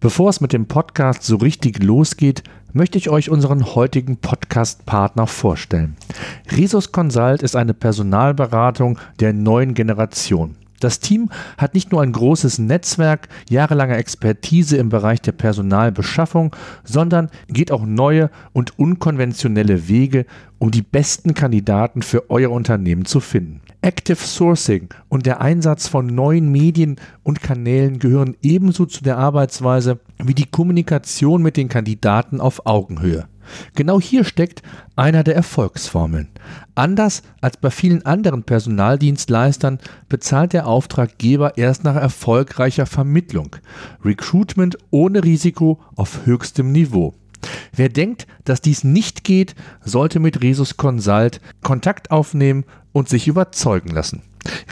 Bevor es mit dem Podcast so richtig losgeht, möchte ich euch unseren heutigen Podcast-Partner vorstellen. Resus Consult ist eine Personalberatung der neuen Generation. Das Team hat nicht nur ein großes Netzwerk, jahrelange Expertise im Bereich der Personalbeschaffung, sondern geht auch neue und unkonventionelle Wege, um die besten Kandidaten für euer Unternehmen zu finden. Active Sourcing und der Einsatz von neuen Medien und Kanälen gehören ebenso zu der Arbeitsweise wie die Kommunikation mit den Kandidaten auf Augenhöhe. Genau hier steckt einer der Erfolgsformeln. Anders als bei vielen anderen Personaldienstleistern bezahlt der Auftraggeber erst nach erfolgreicher Vermittlung. Recruitment ohne Risiko auf höchstem Niveau. Wer denkt, dass dies nicht geht, sollte mit Resus Consult Kontakt aufnehmen und sich überzeugen lassen.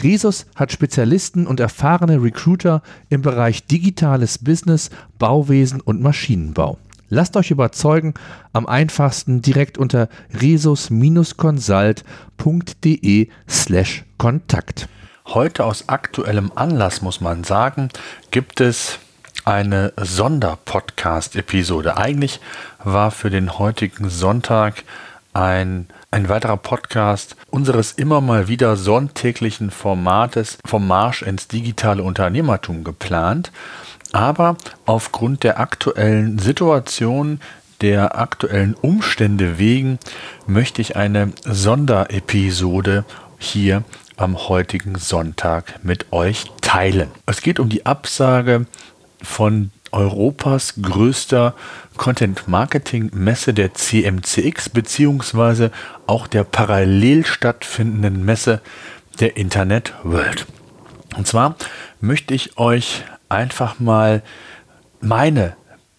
Resus hat Spezialisten und erfahrene Recruiter im Bereich digitales Business, Bauwesen und Maschinenbau. Lasst euch überzeugen, am einfachsten direkt unter resus-consult.de slash Kontakt. Heute aus aktuellem Anlass muss man sagen, gibt es eine Sonderpodcast-Episode. Eigentlich war für den heutigen Sonntag ein, ein weiterer Podcast unseres immer mal wieder sonntäglichen Formates vom Marsch ins digitale Unternehmertum geplant. Aber aufgrund der aktuellen Situation, der aktuellen Umstände wegen, möchte ich eine Sonderepisode hier am heutigen Sonntag mit euch teilen. Es geht um die Absage von Europas größter Content-Marketing-Messe der CMCX beziehungsweise auch der parallel stattfindenden Messe der Internet World. Und zwar möchte ich euch einfach mal meine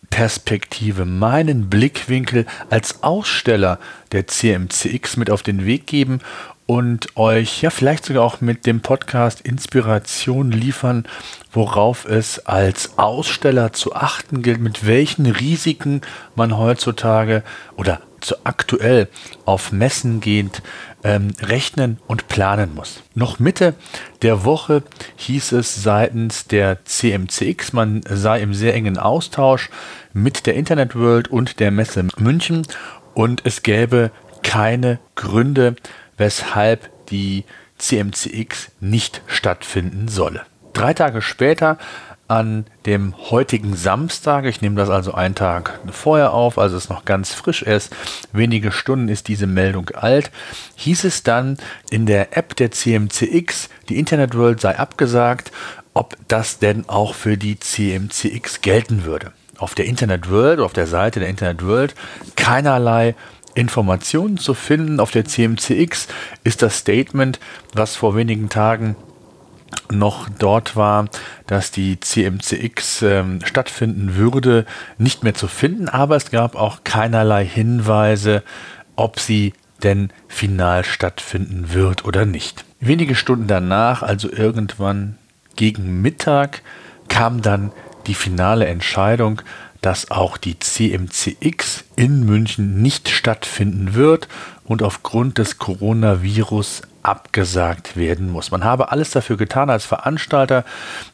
Perspektive, meinen Blickwinkel als Aussteller der CMCX mit auf den Weg geben und euch ja vielleicht sogar auch mit dem Podcast Inspiration liefern, worauf es als Aussteller zu achten gilt, mit welchen Risiken man heutzutage oder zu aktuell auf Messen gehend ähm, rechnen und planen muss. Noch Mitte der Woche hieß es seitens der CMCX, man sei im sehr engen Austausch mit der Internet World und der Messe München und es gäbe keine Gründe, weshalb die CMCX nicht stattfinden solle. Drei Tage später, an dem heutigen Samstag, ich nehme das also einen Tag vorher auf, also es noch ganz frisch ist, wenige Stunden ist diese Meldung alt, hieß es dann in der App der CMCX, die Internet World sei abgesagt, ob das denn auch für die CMCX gelten würde. Auf der Internet World, auf der Seite der Internet World, keinerlei Informationen zu finden. Auf der CMCX ist das Statement, was vor wenigen Tagen noch dort war, dass die CMCX ähm, stattfinden würde, nicht mehr zu finden, aber es gab auch keinerlei Hinweise, ob sie denn final stattfinden wird oder nicht. Wenige Stunden danach, also irgendwann gegen Mittag, kam dann die finale Entscheidung, dass auch die CMCX in München nicht stattfinden wird und aufgrund des Coronavirus abgesagt werden muss. Man habe alles dafür getan, als Veranstalter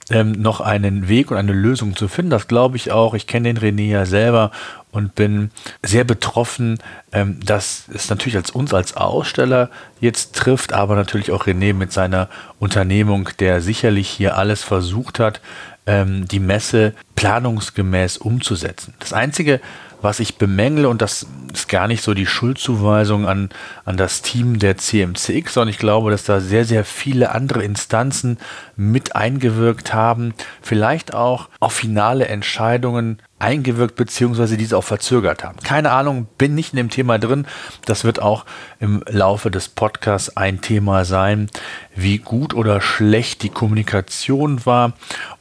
ähm, noch einen Weg und eine Lösung zu finden. Das glaube ich auch. Ich kenne den René ja selber und bin sehr betroffen, ähm, dass es natürlich als uns als Aussteller jetzt trifft, aber natürlich auch René mit seiner Unternehmung, der sicherlich hier alles versucht hat, ähm, die Messe planungsgemäß umzusetzen. Das Einzige, was ich bemängle, und das ist gar nicht so die Schuldzuweisung an, an das Team der CMCX, sondern ich glaube, dass da sehr, sehr viele andere Instanzen mit eingewirkt haben, vielleicht auch auf finale Entscheidungen eingewirkt bzw. diese auch verzögert haben. Keine Ahnung, bin nicht in dem Thema drin. Das wird auch im Laufe des Podcasts ein Thema sein, wie gut oder schlecht die Kommunikation war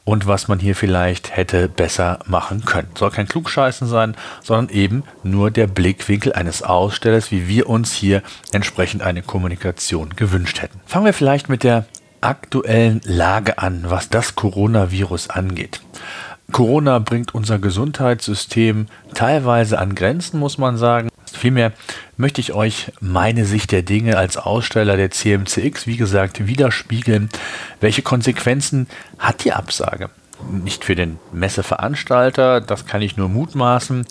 und was man hier vielleicht hätte besser machen können. Soll kein Klugscheißen sein, sondern eben nur der Blickwinkel eines Ausstellers, wie wir uns hier entsprechend eine Kommunikation gewünscht hätten. Fangen wir vielleicht mit der aktuellen Lage an, was das Coronavirus angeht. Corona bringt unser Gesundheitssystem teilweise an Grenzen, muss man sagen. Vielmehr möchte ich euch meine Sicht der Dinge als Aussteller der CMCX, wie gesagt, widerspiegeln. Welche Konsequenzen hat die Absage? Nicht für den Messeveranstalter, das kann ich nur mutmaßen,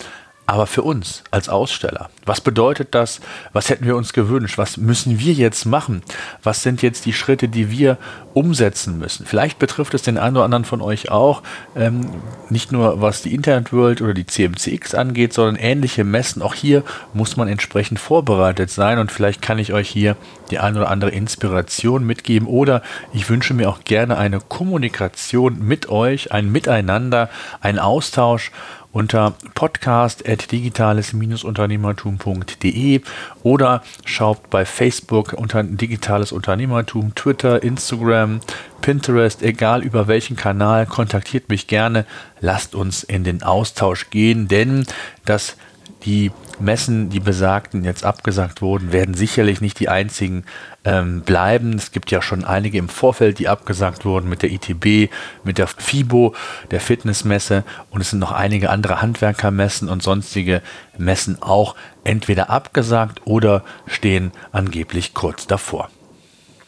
aber für uns als Aussteller, was bedeutet das? Was hätten wir uns gewünscht? Was müssen wir jetzt machen? Was sind jetzt die Schritte, die wir umsetzen müssen? Vielleicht betrifft es den einen oder anderen von euch auch, ähm, nicht nur was die Internet World oder die CMCX angeht, sondern ähnliche Messen. Auch hier muss man entsprechend vorbereitet sein und vielleicht kann ich euch hier die eine oder andere Inspiration mitgeben oder ich wünsche mir auch gerne eine Kommunikation mit euch, ein Miteinander, ein Austausch unter podcast.digitales-unternehmertum.de oder schaut bei Facebook unter Digitales Unternehmertum, Twitter, Instagram, Pinterest, egal über welchen Kanal, kontaktiert mich gerne. Lasst uns in den Austausch gehen, denn das die Messen, die besagten, jetzt abgesagt wurden, werden sicherlich nicht die einzigen ähm, bleiben. Es gibt ja schon einige im Vorfeld, die abgesagt wurden mit der ITB, mit der FIBO, der Fitnessmesse und es sind noch einige andere Handwerkermessen und sonstige Messen auch entweder abgesagt oder stehen angeblich kurz davor.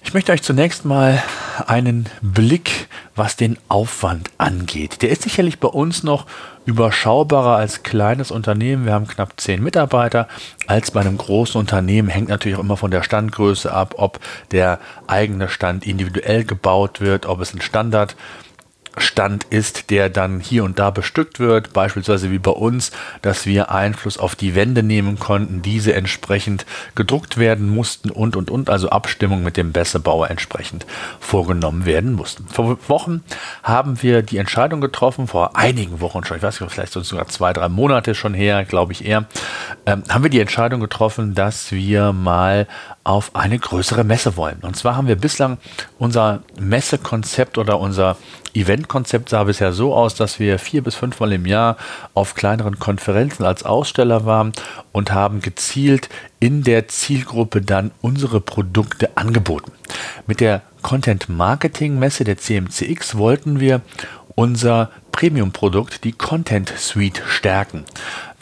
Ich möchte euch zunächst mal einen Blick, was den Aufwand angeht. Der ist sicherlich bei uns noch überschaubarer als kleines Unternehmen. Wir haben knapp zehn Mitarbeiter. Als bei einem großen Unternehmen hängt natürlich auch immer von der Standgröße ab, ob der eigene Stand individuell gebaut wird, ob es ein Standard Stand ist, der dann hier und da bestückt wird, beispielsweise wie bei uns, dass wir Einfluss auf die Wände nehmen konnten, diese entsprechend gedruckt werden mussten und und und, also Abstimmung mit dem Bessebauer entsprechend vorgenommen werden mussten. Vor Wochen haben wir die Entscheidung getroffen, vor einigen Wochen schon, ich weiß nicht, vielleicht sogar zwei, drei Monate schon her, glaube ich eher, ähm, haben wir die Entscheidung getroffen, dass wir mal auf eine größere Messe wollen. Und zwar haben wir bislang unser Messekonzept oder unser Eventkonzept sah bisher so aus, dass wir vier bis fünfmal im Jahr auf kleineren Konferenzen als Aussteller waren und haben gezielt in der Zielgruppe dann unsere Produkte angeboten. Mit der Content Marketing Messe der CMCX wollten wir unser Premium-Produkt, die Content Suite, stärken.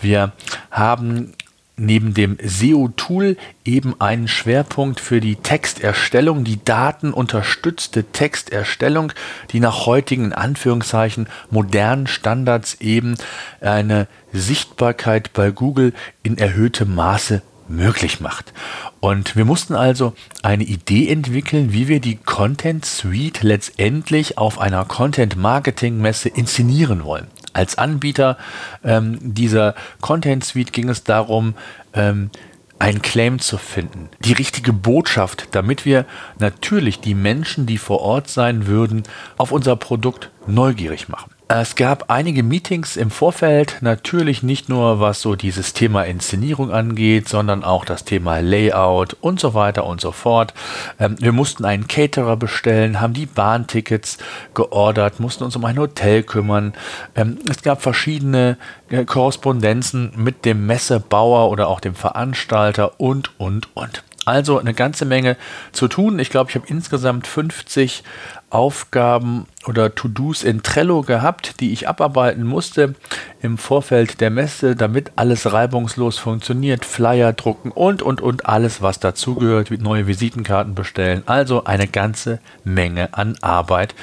Wir haben neben dem SEO-Tool eben einen Schwerpunkt für die Texterstellung, die datenunterstützte Texterstellung, die nach heutigen Anführungszeichen modernen Standards eben eine Sichtbarkeit bei Google in erhöhtem Maße möglich macht. Und wir mussten also eine Idee entwickeln, wie wir die Content Suite letztendlich auf einer Content Marketing Messe inszenieren wollen als Anbieter ähm, dieser Content Suite ging es darum, ähm, einen Claim zu finden, die richtige Botschaft, damit wir natürlich die Menschen, die vor Ort sein würden, auf unser Produkt neugierig machen. Es gab einige Meetings im Vorfeld, natürlich nicht nur was so dieses Thema Inszenierung angeht, sondern auch das Thema Layout und so weiter und so fort. Ähm, wir mussten einen Caterer bestellen, haben die Bahntickets geordert, mussten uns um ein Hotel kümmern. Ähm, es gab verschiedene äh, Korrespondenzen mit dem Messebauer oder auch dem Veranstalter und, und, und. Also eine ganze Menge zu tun. Ich glaube, ich habe insgesamt 50 Aufgaben oder To-Dos in Trello gehabt, die ich abarbeiten musste im Vorfeld der Messe, damit alles reibungslos funktioniert. Flyer drucken und, und, und alles, was dazugehört, neue Visitenkarten bestellen. Also eine ganze Menge an Arbeit,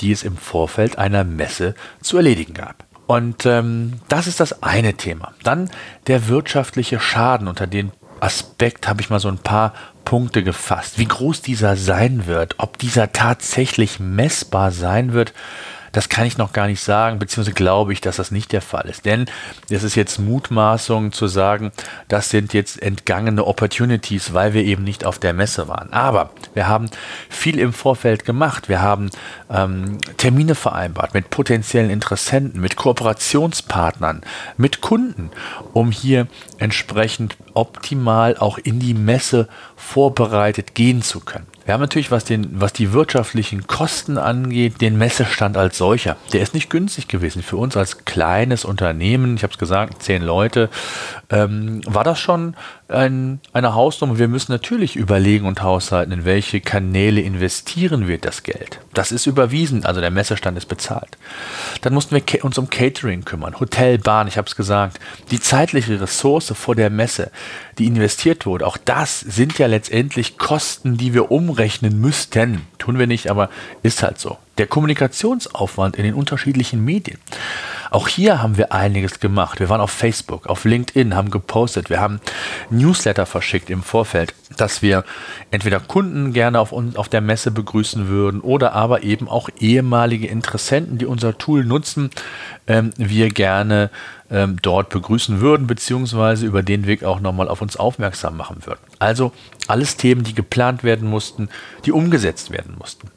die es im Vorfeld einer Messe zu erledigen gab. Und ähm, das ist das eine Thema. Dann der wirtschaftliche Schaden, unter den Aspekt habe ich mal so ein paar Punkte gefasst. Wie groß dieser sein wird, ob dieser tatsächlich messbar sein wird, das kann ich noch gar nicht sagen, beziehungsweise glaube ich, dass das nicht der Fall ist. Denn es ist jetzt Mutmaßung zu sagen, das sind jetzt entgangene Opportunities, weil wir eben nicht auf der Messe waren. Aber wir haben viel im Vorfeld gemacht. Wir haben ähm, Termine vereinbart mit potenziellen Interessenten, mit Kooperationspartnern, mit Kunden, um hier entsprechend optimal auch in die Messe vorbereitet gehen zu können. Wir haben natürlich, was, den, was die wirtschaftlichen Kosten angeht, den Messestand als solcher. Der ist nicht günstig gewesen. Für uns als kleines Unternehmen, ich habe es gesagt, zehn Leute, ähm, war das schon ein, eine Hausnummer. Wir müssen natürlich überlegen und haushalten, in welche Kanäle investieren wir das Geld. Das ist überwiesen, also der Messestand ist bezahlt. Dann mussten wir uns um Catering kümmern, Hotel, Bahn, ich habe es gesagt. Die zeitliche Ressource vor der Messe, die investiert wurde, auch das sind ja letztendlich Kosten, die wir umrechnen müssten. Tun wir nicht, aber ist halt so. Der Kommunikationsaufwand in den unterschiedlichen Medien. Auch hier haben wir einiges gemacht. Wir waren auf Facebook, auf LinkedIn, haben gepostet, wir haben Newsletter verschickt im Vorfeld, dass wir entweder Kunden gerne auf, auf der Messe begrüßen würden oder aber eben auch ehemalige Interessenten, die unser Tool nutzen, ähm, wir gerne ähm, dort begrüßen würden, beziehungsweise über den Weg auch nochmal auf uns aufmerksam machen würden. Also alles Themen, die geplant werden mussten, die umgesetzt werden mussten.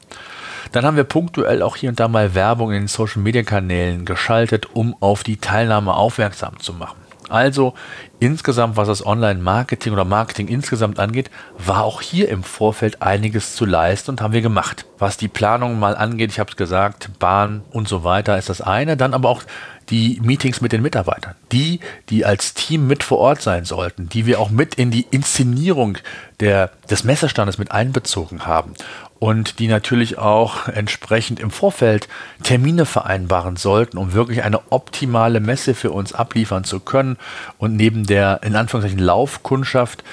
Dann haben wir punktuell auch hier und da mal Werbung in den Social Media Kanälen geschaltet, um auf die Teilnahme aufmerksam zu machen. Also insgesamt, was das Online-Marketing oder Marketing insgesamt angeht, war auch hier im Vorfeld einiges zu leisten und haben wir gemacht. Was die Planung mal angeht, ich habe es gesagt, Bahn und so weiter ist das eine, dann aber auch die Meetings mit den Mitarbeitern, die, die als Team mit vor Ort sein sollten, die wir auch mit in die Inszenierung der, des Messestandes mit einbezogen haben und die natürlich auch entsprechend im Vorfeld Termine vereinbaren sollten, um wirklich eine optimale Messe für uns abliefern zu können und neben der in Anführungszeichen Laufkundschaft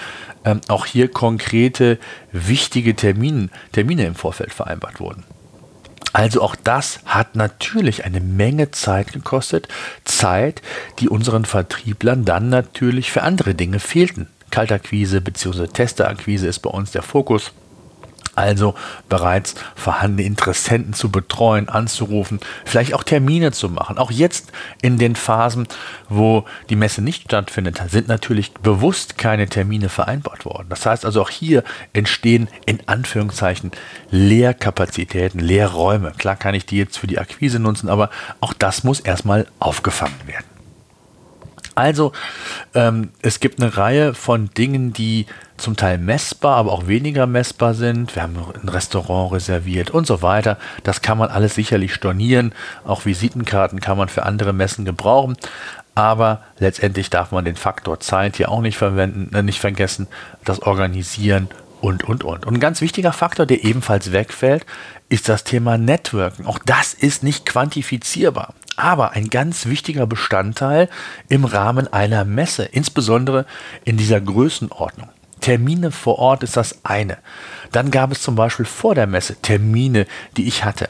ähm, auch hier konkrete wichtige Termine, Termine im Vorfeld vereinbart wurden. Also auch das hat natürlich eine Menge Zeit gekostet, Zeit, die unseren Vertrieblern dann natürlich für andere Dinge fehlten. Kaltakquise bzw. Testerakquise ist bei uns der Fokus also bereits vorhandene Interessenten zu betreuen, anzurufen, vielleicht auch Termine zu machen. Auch jetzt in den Phasen, wo die Messe nicht stattfindet, sind natürlich bewusst keine Termine vereinbart worden. Das heißt also auch hier entstehen in Anführungszeichen Leerkapazitäten, Leerräume. Klar kann ich die jetzt für die Akquise nutzen, aber auch das muss erstmal aufgefangen werden. Also, ähm, es gibt eine Reihe von Dingen, die zum Teil messbar, aber auch weniger messbar sind. Wir haben ein Restaurant reserviert und so weiter. Das kann man alles sicherlich stornieren. Auch Visitenkarten kann man für andere Messen gebrauchen. Aber letztendlich darf man den Faktor Zeit hier auch nicht verwenden, äh, nicht vergessen, das Organisieren und, und, und. Und ein ganz wichtiger Faktor, der ebenfalls wegfällt, ist das Thema Networking. Auch das ist nicht quantifizierbar aber ein ganz wichtiger Bestandteil im Rahmen einer Messe, insbesondere in dieser Größenordnung. Termine vor Ort ist das eine. Dann gab es zum Beispiel vor der Messe Termine, die ich hatte.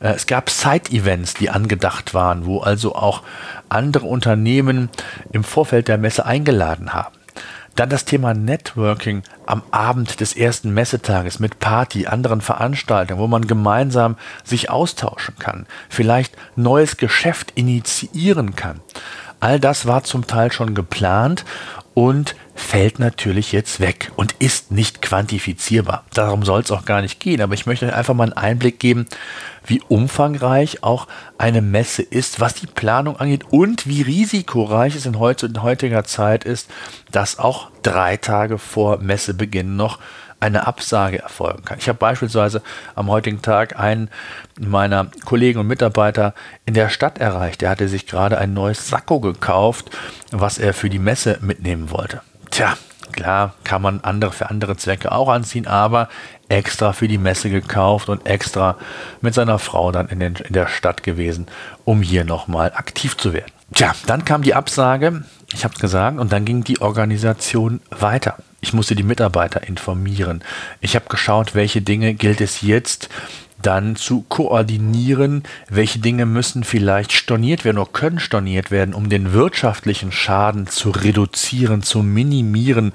Äh, es gab Side-Events, die angedacht waren, wo also auch andere Unternehmen im Vorfeld der Messe eingeladen haben. Dann das Thema Networking am Abend des ersten Messetages mit Party, anderen Veranstaltungen, wo man gemeinsam sich austauschen kann, vielleicht neues Geschäft initiieren kann. All das war zum Teil schon geplant und fällt natürlich jetzt weg und ist nicht quantifizierbar. Darum soll es auch gar nicht gehen, aber ich möchte euch einfach mal einen Einblick geben, wie umfangreich auch eine Messe ist, was die Planung angeht und wie risikoreich es in, heutiger Zeit ist, dass auch drei Tage vor Messebeginn noch eine Absage erfolgen kann. Ich habe beispielsweise am heutigen Tag einen meiner Kollegen und Mitarbeiter in der Stadt erreicht. Der hatte sich gerade ein neues Sakko gekauft, was er für die Messe mitnehmen wollte. Tja, klar kann man andere für andere Zwecke auch anziehen, aber extra für die Messe gekauft und extra mit seiner Frau dann in, den, in der Stadt gewesen, um hier nochmal aktiv zu werden. Tja, dann kam die Absage, ich habe es gesagt, und dann ging die Organisation weiter. Ich musste die Mitarbeiter informieren. Ich habe geschaut, welche Dinge gilt es jetzt dann zu koordinieren, welche Dinge müssen vielleicht storniert werden oder können storniert werden, um den wirtschaftlichen Schaden zu reduzieren, zu minimieren,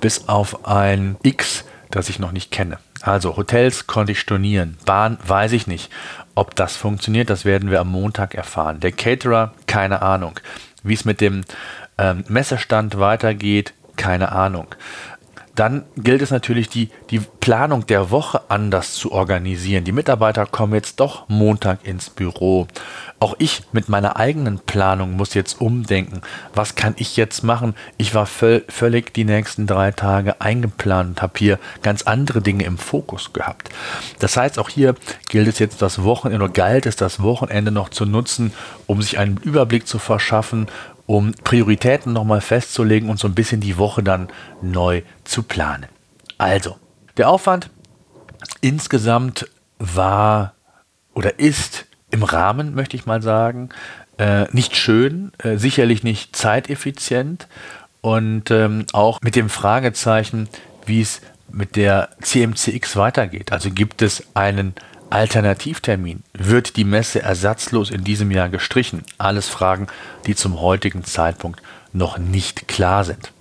bis auf ein X, das ich noch nicht kenne. Also Hotels konnte ich stornieren, Bahn weiß ich nicht. Ob das funktioniert, das werden wir am Montag erfahren. Der Caterer, keine Ahnung. Wie es mit dem ähm, Messestand weitergeht, keine Ahnung. Dann gilt es natürlich, die, die Planung der Woche anders zu organisieren. Die Mitarbeiter kommen jetzt doch Montag ins Büro. Auch ich mit meiner eigenen Planung muss jetzt umdenken. Was kann ich jetzt machen? Ich war völ völlig die nächsten drei Tage eingeplant habe hier ganz andere Dinge im Fokus gehabt. Das heißt, auch hier gilt es jetzt das Wochenende oder galt es das Wochenende noch zu nutzen, um sich einen Überblick zu verschaffen, um Prioritäten nochmal festzulegen und so ein bisschen die Woche dann neu zu planen. Also, der Aufwand insgesamt war oder ist im Rahmen, möchte ich mal sagen, äh, nicht schön, äh, sicherlich nicht zeiteffizient und ähm, auch mit dem Fragezeichen, wie es mit der CMCX weitergeht. Also gibt es einen Alternativtermin? Wird die Messe ersatzlos in diesem Jahr gestrichen? Alles Fragen, die zum heutigen Zeitpunkt noch nicht klar sind.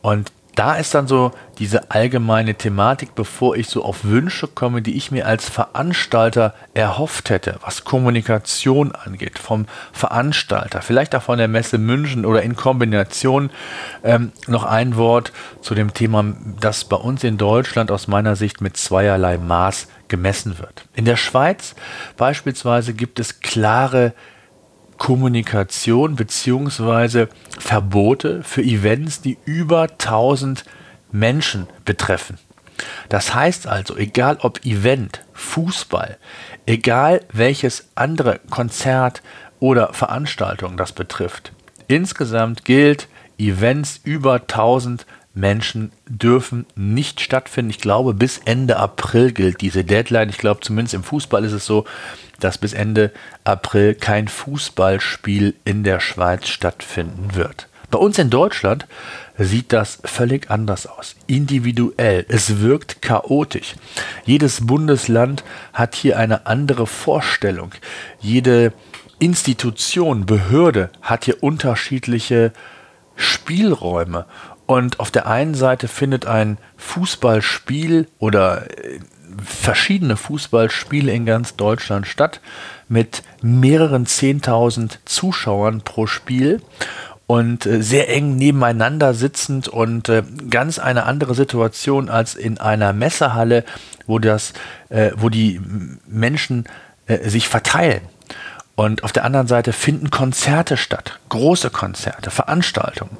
Und da ist dann so diese allgemeine Thematik, bevor ich so auf Wünsche komme, die ich mir als Veranstalter erhofft hätte, was Kommunikation angeht, vom Veranstalter, vielleicht auch von der Messe München oder in Kombination. Ähm, noch ein Wort zu dem Thema, das bei uns in Deutschland aus meiner Sicht mit zweierlei Maß gemessen wird. In der Schweiz beispielsweise gibt es klare Kommunikation bzw. Verbote für Events, die über 1000 Menschen betreffen. Das heißt also, egal ob Event, Fußball, egal welches andere Konzert oder Veranstaltung das betrifft, insgesamt gilt, Events über 1000 Menschen dürfen nicht stattfinden. Ich glaube, bis Ende April gilt diese Deadline. Ich glaube, zumindest im Fußball ist es so, dass bis Ende April kein Fußballspiel in der Schweiz stattfinden wird. Bei uns in Deutschland sieht das völlig anders aus. Individuell. Es wirkt chaotisch. Jedes Bundesland hat hier eine andere Vorstellung. Jede Institution, Behörde hat hier unterschiedliche Spielräume. Und auf der einen Seite findet ein Fußballspiel oder äh, verschiedene Fußballspiele in ganz Deutschland statt mit mehreren 10.000 Zuschauern pro Spiel und äh, sehr eng nebeneinander sitzend und äh, ganz eine andere Situation als in einer Messehalle, wo das, wo die Menschen sich verteilen. Und auf der anderen Seite finden Konzerte statt, große Konzerte, Veranstaltungen.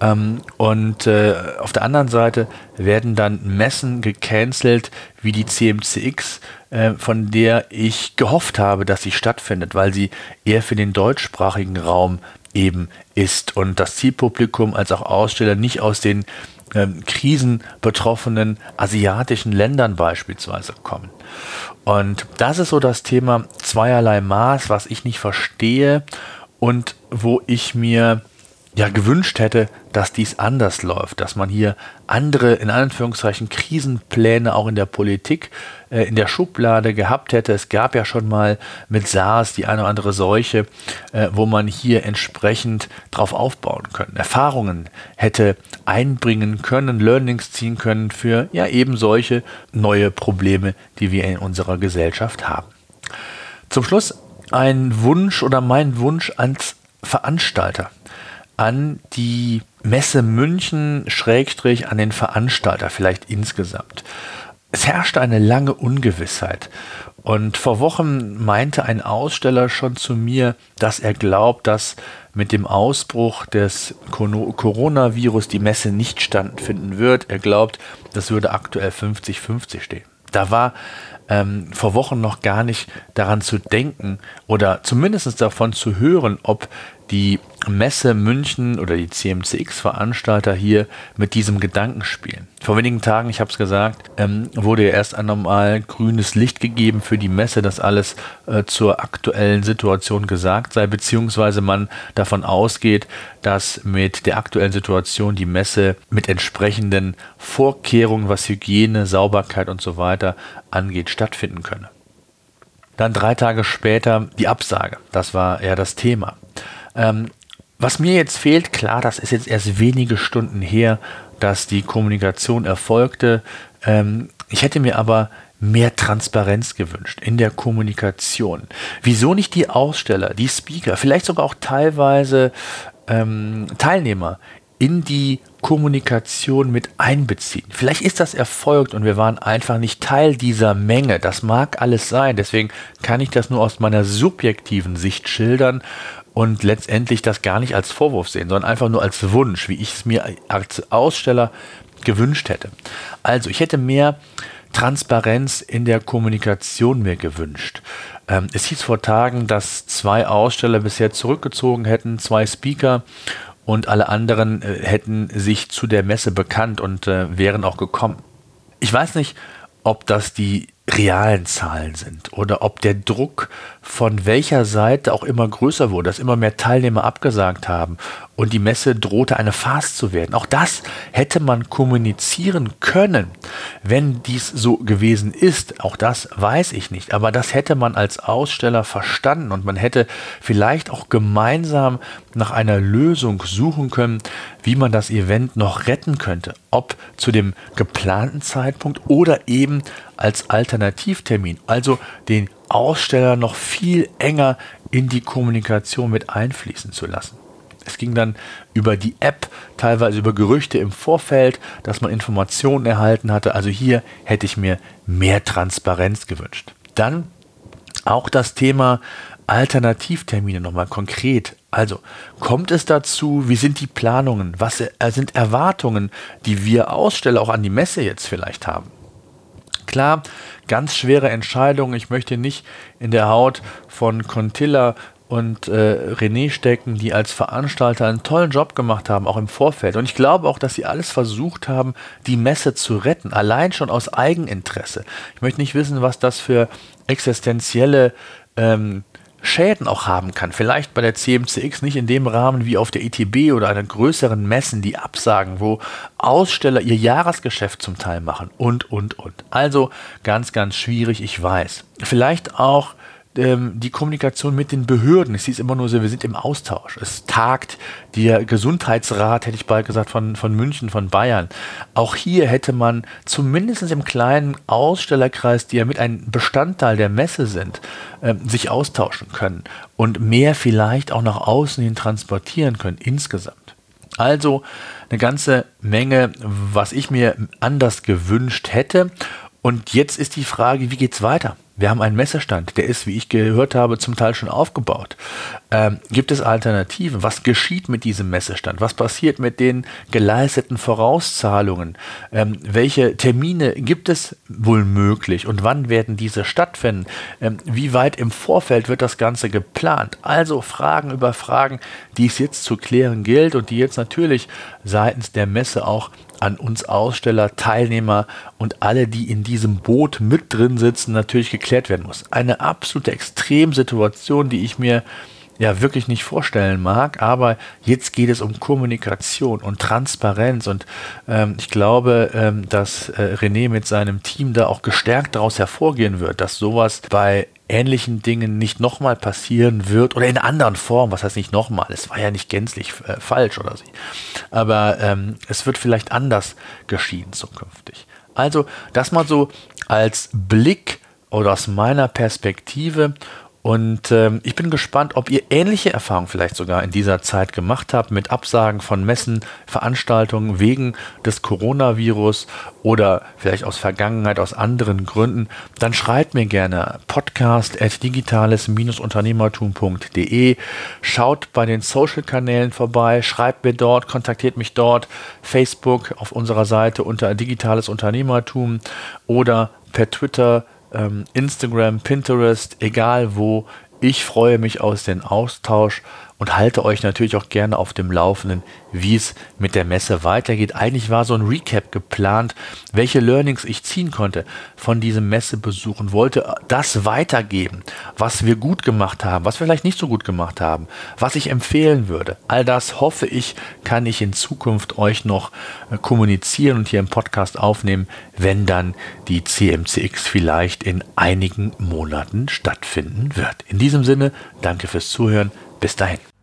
Ähm, und äh, auf der anderen Seite werden dann Messen gecancelt, wie die CMCX, äh, von der ich gehofft habe, dass sie stattfindet, weil sie eher für den deutschsprachigen Raum eben ist und das Zielpublikum als auch Aussteller nicht aus den ähm, krisenbetroffenen asiatischen Ländern beispielsweise kommen. Und das ist so das Thema zweierlei Maß, was ich nicht verstehe und wo ich mir ja gewünscht hätte, dass dies anders läuft, dass man hier andere, in Anführungszeichen, Krisenpläne auch in der Politik äh, in der Schublade gehabt hätte. Es gab ja schon mal mit SARS die eine oder andere Seuche, äh, wo man hier entsprechend drauf aufbauen können, Erfahrungen hätte einbringen können, Learnings ziehen können für ja eben solche neue Probleme, die wir in unserer Gesellschaft haben. Zum Schluss ein Wunsch oder mein Wunsch ans Veranstalter an die Messe München, Schrägstrich an den Veranstalter, vielleicht insgesamt. Es herrschte eine lange Ungewissheit. Und vor Wochen meinte ein Aussteller schon zu mir, dass er glaubt, dass mit dem Ausbruch des Coronavirus die Messe nicht stattfinden wird. Er glaubt, das würde aktuell 50-50 stehen. Da war ähm, vor Wochen noch gar nicht daran zu denken oder zumindest davon zu hören, ob die Messe München oder die CMCX-Veranstalter hier mit diesem Gedanken spielen. Vor wenigen Tagen, ich habe es gesagt, ähm, wurde ja erst einmal grünes Licht gegeben für die Messe, dass alles äh, zur aktuellen Situation gesagt sei, beziehungsweise man davon ausgeht, dass mit der aktuellen Situation die Messe mit entsprechenden Vorkehrungen, was Hygiene, Sauberkeit und so weiter angeht, stattfinden könne. Dann drei Tage später die Absage. Das war eher das Thema. Ähm, was mir jetzt fehlt, klar, das ist jetzt erst wenige Stunden her, dass die Kommunikation erfolgte. Ähm, ich hätte mir aber mehr Transparenz gewünscht in der Kommunikation. Wieso nicht die Aussteller, die Speaker, vielleicht sogar auch teilweise ähm, Teilnehmer in die Kommunikation mit einbeziehen. Vielleicht ist das erfolgt und wir waren einfach nicht Teil dieser Menge. Das mag alles sein. Deswegen kann ich das nur aus meiner subjektiven Sicht schildern und letztendlich das gar nicht als Vorwurf sehen, sondern einfach nur als Wunsch, wie ich es mir als Aussteller gewünscht hätte. Also ich hätte mehr Transparenz in der Kommunikation mir gewünscht. Ähm, es hieß vor Tagen, dass zwei Aussteller bisher zurückgezogen hätten, zwei Speaker und alle anderen äh, hätten sich zu der Messe bekannt und äh, wären auch gekommen. Ich weiß nicht, ob das die realen Zahlen sind oder ob der Druck von welcher Seite auch immer größer wurde, dass immer mehr Teilnehmer abgesagt haben und die Messe drohte eine Farce zu werden. Auch das hätte man kommunizieren können, wenn dies so gewesen ist. Auch das weiß ich nicht, aber das hätte man als Aussteller verstanden und man hätte vielleicht auch gemeinsam nach einer Lösung suchen können, wie man das Event noch retten könnte, ob zu dem geplanten Zeitpunkt oder eben als Alternativtermin, also den Aussteller noch viel enger in die Kommunikation mit einfließen zu lassen. Es ging dann über die App, teilweise über Gerüchte im Vorfeld, dass man Informationen erhalten hatte. Also hier hätte ich mir mehr Transparenz gewünscht. Dann auch das Thema Alternativtermine nochmal konkret. Also kommt es dazu? Wie sind die Planungen? Was sind Erwartungen, die wir Aussteller auch an die Messe jetzt vielleicht haben? Klar, ganz schwere Entscheidungen. Ich möchte nicht in der Haut von Contilla und äh, René stecken, die als Veranstalter einen tollen Job gemacht haben, auch im Vorfeld. Und ich glaube auch, dass sie alles versucht haben, die Messe zu retten, allein schon aus Eigeninteresse. Ich möchte nicht wissen, was das für existenzielle ähm, Schäden auch haben kann. Vielleicht bei der CMCX nicht in dem Rahmen wie auf der ITB oder einer größeren Messen, die absagen, wo Aussteller ihr Jahresgeschäft zum Teil machen und, und, und. Also ganz, ganz schwierig, ich weiß. Vielleicht auch ähm, die Kommunikation mit den Behörden. Es hieß immer nur so, wir sind im Austausch. Es tagt der Gesundheitsrat, hätte ich bald gesagt, von, von München, von Bayern. Auch hier hätte man zumindest im kleinen Ausstellerkreis, die ja mit ein Bestandteil der Messe sind, äh, sich austauschen können und mehr vielleicht auch nach außen hin transportieren können insgesamt. Also eine ganze Menge, was ich mir anders gewünscht hätte. Und jetzt ist die Frage, wie geht es weiter? Wir haben einen Messestand, der ist, wie ich gehört habe, zum Teil schon aufgebaut. Ähm, gibt es Alternativen? Was geschieht mit diesem Messestand? Was passiert mit den geleisteten Vorauszahlungen? Ähm, welche Termine gibt es wohl möglich und wann werden diese stattfinden? Ähm, wie weit im Vorfeld wird das Ganze geplant? Also Fragen über Fragen, die es jetzt zu klären gilt und die jetzt natürlich seitens der Messe auch an uns Aussteller, Teilnehmer und alle, die in diesem Boot mit drin sitzen, natürlich geklärt werden muss. Eine absolute Extremsituation, die ich mir ja wirklich nicht vorstellen mag, aber jetzt geht es um Kommunikation und Transparenz und ähm, ich glaube, ähm, dass äh, René mit seinem Team da auch gestärkt daraus hervorgehen wird, dass sowas bei ähnlichen Dingen nicht nochmal passieren wird oder in anderen Formen. Was heißt nicht nochmal? Es war ja nicht gänzlich äh, falsch oder so. Aber ähm, es wird vielleicht anders geschehen zukünftig. Also das mal so als Blick oder aus meiner Perspektive und ähm, ich bin gespannt, ob ihr ähnliche Erfahrungen vielleicht sogar in dieser Zeit gemacht habt mit Absagen von Messen, Veranstaltungen wegen des Coronavirus oder vielleicht aus Vergangenheit, aus anderen Gründen. Dann schreibt mir gerne podcast at digitales-unternehmertum.de. Schaut bei den Social-Kanälen vorbei, schreibt mir dort, kontaktiert mich dort, Facebook auf unserer Seite unter digitales Unternehmertum oder per Twitter Instagram, Pinterest, egal wo. Ich freue mich aus dem Austausch und halte euch natürlich auch gerne auf dem Laufenden, wie es mit der Messe weitergeht. Eigentlich war so ein Recap geplant, welche Learnings ich ziehen konnte von diesem Messebesuch und wollte das weitergeben, was wir gut gemacht haben, was wir vielleicht nicht so gut gemacht haben, was ich empfehlen würde. All das hoffe ich, kann ich in Zukunft euch noch äh, kommunizieren und hier im Podcast aufnehmen, wenn dann die CMCX vielleicht in einigen Monaten stattfinden wird. In diesem Sinne, danke fürs Zuhören. Bis dahin.